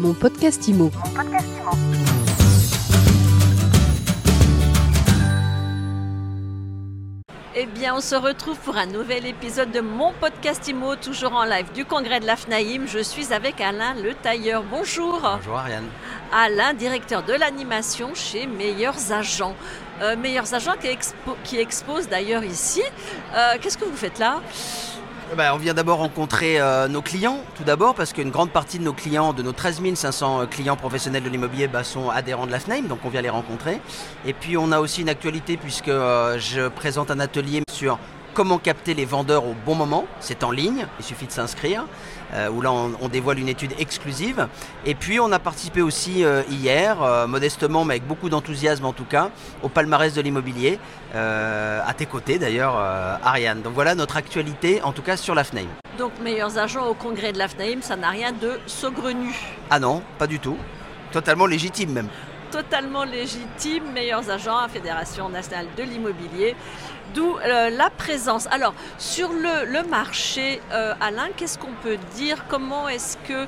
Mon podcast IMO. Eh bien, on se retrouve pour un nouvel épisode de mon podcast IMO, toujours en live du congrès de l'AFNAïM. Je suis avec Alain Le Tailleur. Bonjour. Bonjour Ariane. Alain, directeur de l'animation chez Meilleurs Agents. Euh, Meilleurs Agents qui, expo- qui expose d'ailleurs ici. Euh, Qu'est-ce que vous faites là? Eh ben, on vient d'abord rencontrer euh, nos clients, tout d'abord, parce qu'une grande partie de nos clients, de nos 13 500 clients professionnels de l'immobilier, bah, sont adhérents de la FNAIM, donc on vient les rencontrer. Et puis on a aussi une actualité, puisque euh, je présente un atelier sur comment capter les vendeurs au bon moment. C'est en ligne, il suffit de s'inscrire, euh, où là on, on dévoile une étude exclusive. Et puis on a participé aussi euh, hier, euh, modestement, mais avec beaucoup d'enthousiasme en tout cas, au palmarès de l'immobilier, à tes côtés d'ailleurs, Ariane. Donc voilà notre actualité, en tout cas sur la FNAIM. Donc, Meilleurs Agents au congrès de l'AFNAïM, ça n'a rien de saugrenu. Ah non, pas du tout. Totalement légitime même. totalement légitime, meilleurs agents à Fédération nationale de l'immobilier, d'où euh, la présence. Alors, sur le, marché, euh, Alain, qu'est-ce qu'on peut dire? Comment est-ce que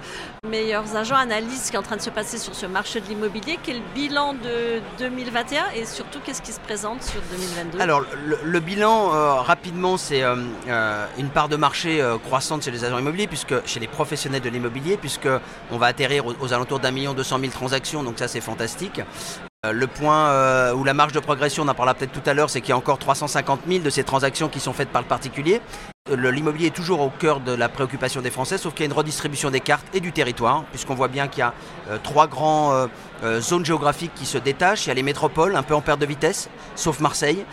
meilleurs agents analysent ce qui est en train de se passer sur ce marché de l'immobilier? Quel bilan de 2021 et surtout qu'est-ce qui se présente sur 2022 Alors le, bilan euh, rapidement c'est une part de marché croissante chez les agents immobiliers puisque chez les professionnels de l'immobilier puisque on va atterrir aux alentours d'un million deux cent mille transactions. Donc ça c'est fantastique. Euh, Le point euh, où la marge de progression, on en parlera peut-être tout à l'heure, c'est qu'il y a encore 350 000 de ces transactions qui sont faites par le particulier. Euh, L'immobilier est toujours au cœur de la préoccupation des Français, sauf qu'il y a une redistribution des cartes et du territoire, puisqu'on voit bien qu'il y a trois grandes zones géographiques qui se détachent. Il y a les métropoles, un peu en perte de vitesse, sauf Marseille.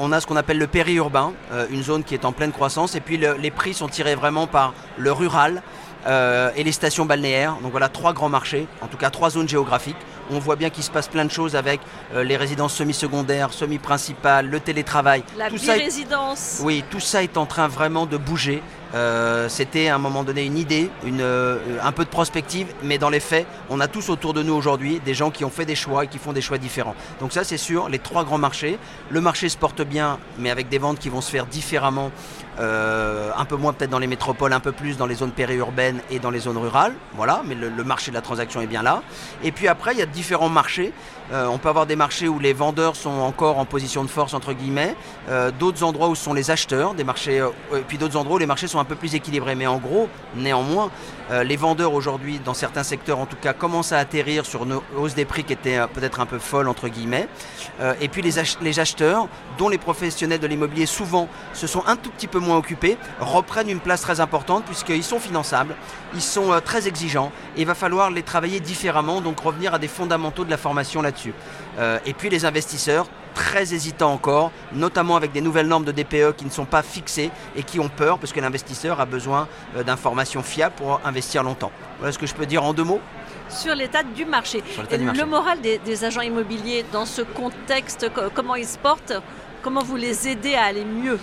On a ce qu'on appelle le périurbain, une zone qui est en pleine croissance. Et puis le- les prix sont tirés vraiment par le rural, et les stations balnéaires. Donc voilà, trois grands marchés, en tout cas trois zones géographiques. On voit bien qu'il se passe plein de choses avec euh, les résidences semi-secondaires, semi-principales, le télétravail. La tout ça est- bi-résidence oui, tout ça est en train vraiment de bouger. Euh, C'était à un moment donné une idée, une, euh, un peu de prospective, mais dans les faits, on a tous autour de nous aujourd'hui des gens qui ont fait des choix et qui font des choix différents. Donc ça, c'est sûr, les trois grands marchés. Le marché se porte bien, mais avec des ventes qui vont se faire différemment, euh, un peu moins peut-être dans les métropoles, un peu plus dans les zones périurbaines et dans les zones rurales. Voilà, mais le, le marché de la transaction est bien là. Et puis après, il y a différents marchés. Euh, on peut avoir des marchés où les vendeurs sont encore en position de force, entre guillemets, euh, d'autres endroits où sont les acheteurs, des marchés, euh, et puis d'autres endroits où les marchés sont un peu plus équilibrés. Mais en gros, néanmoins, les vendeurs aujourd'hui, dans certains secteurs en tout cas, commencent à atterrir sur une hausse des prix qui était peut-être un peu folle, entre guillemets. Et puis les, les acheteurs, dont les professionnels de l'immobilier souvent se sont un tout petit peu moins occupés, reprennent une place très importante puisqu'ils sont finançables, ils sont très exigeants et il va falloir les travailler différemment, donc revenir à des fondamentaux de la formation là-dessus. Euh, et puis les investisseurs, très hésitants encore, notamment avec des nouvelles normes de DPE qui ne sont pas fixées et qui ont peur parce que l'investisseur a besoin euh, d'informations fiables pour investir longtemps. Voilà ce que je peux dire en deux mots. sur l'état du marché. Et du marché. Le moral des, des agents immobiliers dans ce contexte, co- comment ils se portent Comment vous les aidez à aller mieux?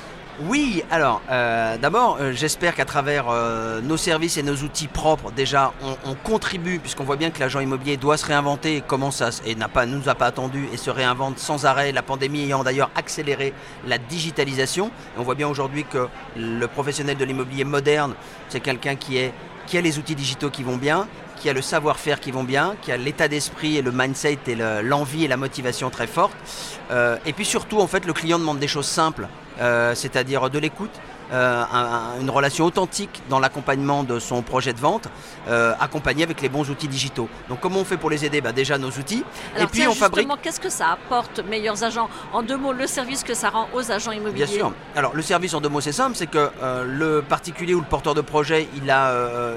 Oui, alors euh, d'abord, euh, j'espère qu'à travers euh, nos services et nos outils propres, déjà, on, on contribue, puisqu'on voit bien que l'agent immobilier doit se réinventer, et commence et n'a pas, nous a pas attendu et se réinvente sans arrêt. La pandémie ayant d'ailleurs accéléré la digitalisation. On voit bien aujourd'hui que le professionnel de l'immobilier moderne, c'est quelqu'un qui a les outils digitaux qui vont bien, qui a le savoir-faire qui vont bien, qui a l'état d'esprit et le mindset et le- l'envie et la motivation très forte. Et puis surtout, en fait, le client demande des choses simples, euh, c'est-à-dire de l'écoute, euh, un- un- une relation authentique dans l'accompagnement de son projet de vente, euh, accompagné avec les bons outils digitaux. Donc comment on fait pour les aider? Bah, Déjà nos outils, Alors et puis tiens, on fabrique... qu'est-ce que ça apporte, meilleurs agents? En deux mots, le service que ça rend aux agents immobiliers. Bien sûr. Alors le service en deux mots c'est simple, c'est que euh, le particulier ou le porteur de projet, il a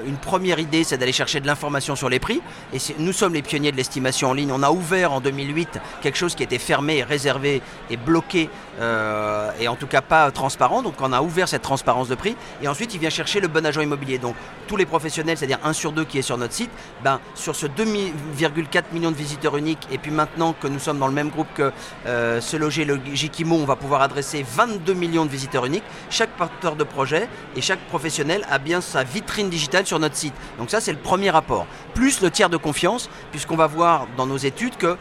une première idée, c'est d'aller chercher de l'information sur les prix. Et nous sommes les pionniers de l'estimation en ligne. On a ouvert en 2008 quelque chose qui était fermé, réservé et bloqué, et en tout cas pas transparent. Donc on a ouvert cette transparence de prix. Et ensuite il vient chercher le bon agent immobilier. Donc tous les professionnels, c'est-à-dire un sur deux qui est sur notre site, ben, sur ce 2,4 millions de visiteurs uniques, et puis maintenant que nous sommes dans le même groupe que euh, se loger le Jikimo, on va pouvoir adresser 22 millions de visiteurs uniques. Chaque porteur de projet et chaque professionnel a bien sa vitrine digitale sur notre site. Donc ça, c'est le premier rapport. Plus le tiers de confiance, puisqu'on va voir dans nos études que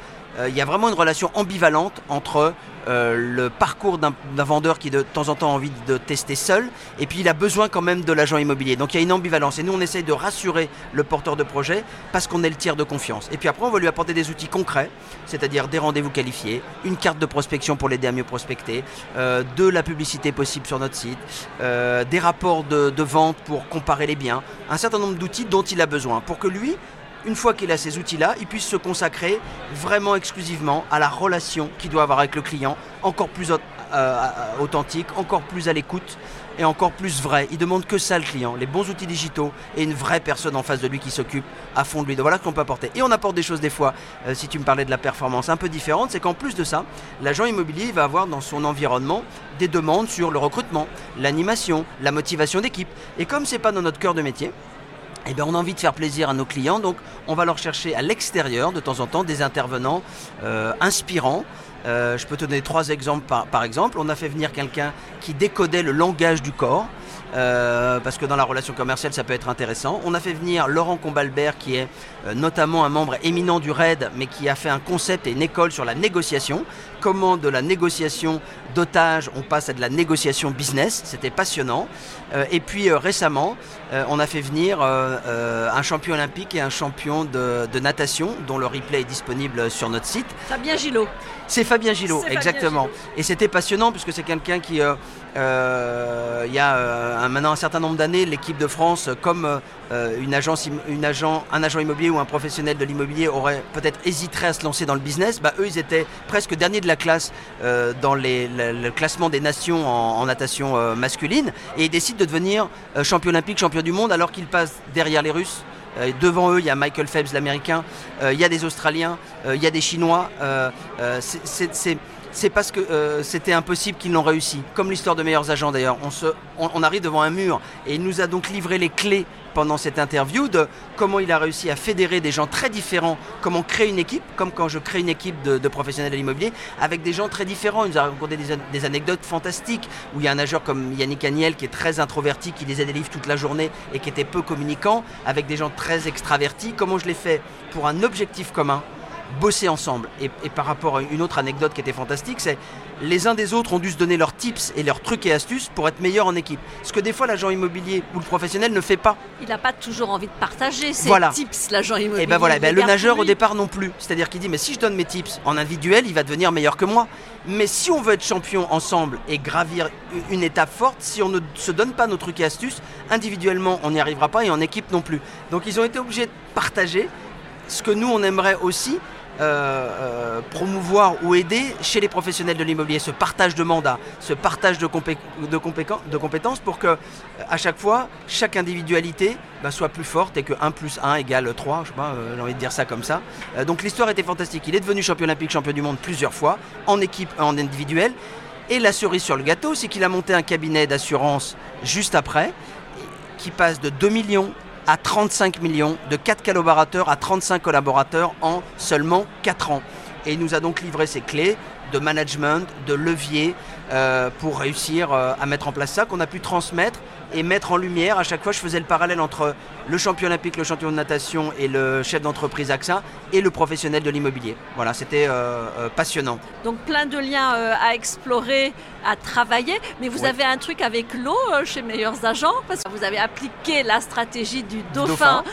il y a vraiment une relation ambivalente entre euh, le parcours d'un vendeur qui de temps en temps a envie de tester seul, et puis il a besoin quand même de l'agent immobilier. Donc il y a une ambivalence. Et nous, on essaye de rassurer le porteur de projet parce qu'on est le tiers de confiance. Et puis après, on va lui apporter des outils concrets, c'est-à-dire des rendez-vous qualifiés, une carte de prospection pour l'aider à mieux prospecter, euh, de la publicité possible sur notre site, euh, des rapports de, de vente pour comparer les biens, un certain nombre d'outils dont il a besoin pour que lui, une fois qu'il a ces outils-là, il puisse se consacrer vraiment exclusivement à la relation qu'il doit avoir avec le client, encore plus euh, authentique, encore plus à l'écoute et encore plus vrai. Il demande que ça le client, les bons outils digitaux et une vraie personne en face de lui qui s'occupe à fond de lui. Donc voilà ce qu'on peut apporter. Et on apporte des choses des fois, euh, si tu me parlais de la performance un peu différente, c'est qu'en plus de ça, l'agent immobilier va avoir dans son environnement des demandes sur le recrutement, l'animation, la motivation d'équipe. Et comme c'est pas dans notre cœur de métier, eh bien, on a envie de faire plaisir à nos clients, donc on va leur chercher à l'extérieur de temps en temps des intervenants euh, inspirants. Euh, je peux te donner trois exemples par, exemple. On a fait venir quelqu'un qui décodait le langage du corps. Euh, parce que dans la relation commerciale, ça peut être intéressant. On a fait venir Laurent Combalbert, qui est notamment un membre éminent du RAID, mais qui a fait un concept et une école sur la négociation. Comment de la négociation d'otages, on passe à de la négociation business. C'était passionnant. Euh, et puis récemment, on a fait venir un champion olympique et un champion de, natation, dont le replay est disponible sur notre site. Fabien Gillot. C'est Fabien Gillot, exactement. Et c'était passionnant puisque c'est quelqu'un qui, il y a maintenant un certain nombre d'années, l'équipe de France, comme euh, un agent immobilier ou un professionnel de l'immobilier aurait peut-être hésiterait à se lancer dans le business, bah, eux ils étaient presque derniers de la classe euh, dans le classement des nations en, natation euh, masculine et ils décident de devenir champion olympique, champion du monde alors qu'ils passent derrière les Russes. devant eux, il y a Michael Phelps, l'américain, il y a des Australiens, il y a des Chinois. C'est parce que euh, c'était impossible qu'ils l'ont réussi. Comme l'histoire de meilleurs agents d'ailleurs. On, arrive devant un mur et il nous a donc livré les clés pendant cette interview de comment il a réussi à fédérer des gens très différents, comment créer une équipe, comme quand je crée une équipe de, professionnels de l'immobilier, avec des gens très différents. Il nous a raconté des, anecdotes fantastiques où il y a un nageur comme Yannick Agnel qui est très introverti, qui lisait des livres toute la journée et qui était peu communicant, avec des gens très extravertis. Comment je l'ai fait pour un objectif commun bosser ensemble. Et, par rapport à une autre anecdote qui était fantastique, c'est les uns des autres ont dû se donner leurs tips et leurs trucs et astuces pour être meilleurs en équipe. Ce que des fois l'agent immobilier ou le professionnel ne fait pas. Il n'a pas toujours envie de partager ses tips, l'agent immobilier. Et ben voilà, ben le nageur au départ non plus. C'est-à-dire qu'il dit mais si je donne mes tips en individuel, il va devenir meilleur que moi. Mais si on veut être champion ensemble et gravir une étape forte, si on ne se donne pas nos trucs et astuces, individuellement on n'y arrivera pas et en équipe non plus. Donc ils ont été obligés de partager ce que nous on aimerait aussi, euh, euh, promouvoir ou aider chez les professionnels de l'immobilier ce partage de mandats, ce partage de, de, compétences pour que à chaque fois, chaque individualité bah, soit plus forte et que 1 plus 1 égale 3, je sais pas, euh, j'ai envie de dire ça comme ça. donc l'histoire était fantastique. Il est devenu champion olympique, champion du monde plusieurs fois, en équipe, en individuel. Et la cerise sur le gâteau, c'est qu'il a monté un cabinet d'assurance juste après, qui passe de 2 millions à 35 millions, de 4 collaborateurs à 35 collaborateurs en seulement 4 ans. Et il nous a donc livré ses clés de management, de levier euh, pour réussir euh, à mettre en place ça, qu'on a pu transmettre et mettre en lumière. À chaque fois, je faisais le parallèle entre le champion olympique, le champion de natation et le chef d'entreprise AXA et le professionnel de l'immobilier. Voilà, c'était euh, passionnant. Donc plein de liens à explorer, à travailler. Mais vous avez un truc avec l'eau chez Meilleurs Agents parce que vous avez appliqué la stratégie du dauphin.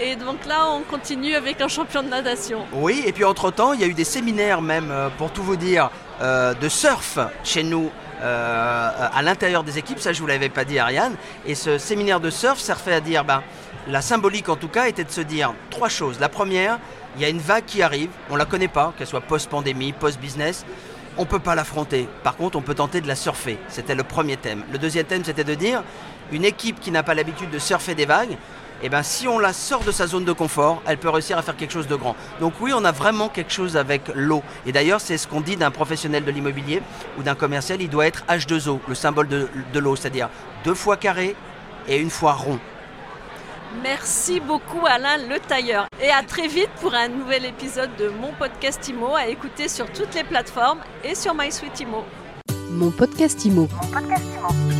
Et donc là, on continue avec un champion de natation. Oui, et puis entre-temps, il y a eu des séminaires même, pour tout vous dire, euh, de surf chez nous euh, à l'intérieur des équipes, ça je vous l'avais pas dit Ariane, et ce séminaire de surf servait à dire, ben, la symbolique en tout cas était de se dire trois choses. La première, il y a une vague qui arrive, on la connaît pas, qu'elle soit post-pandémie, post-business, on ne peut pas l'affronter. Par contre, on peut tenter de la surfer. C'était le premier thème. Le deuxième thème, c'était de dire, une équipe qui n'a pas l'habitude de surfer des vagues, et eh ben, si on la sort de sa zone de confort, elle peut réussir à faire quelque chose de grand. Donc oui, on a vraiment quelque chose avec l'eau. Et d'ailleurs, c'est ce qu'on dit d'un professionnel de l'immobilier ou d'un commercial, il doit être H2O, le symbole de, de l'eau, c'est-à-dire deux fois carré et une fois rond. Merci beaucoup Alain Le Tailleur. Et à très vite pour un nouvel épisode de mon podcast IMO à écouter sur toutes les plateformes et sur MySuite IMO. Mon podcast IMO. Mon podcast IMO.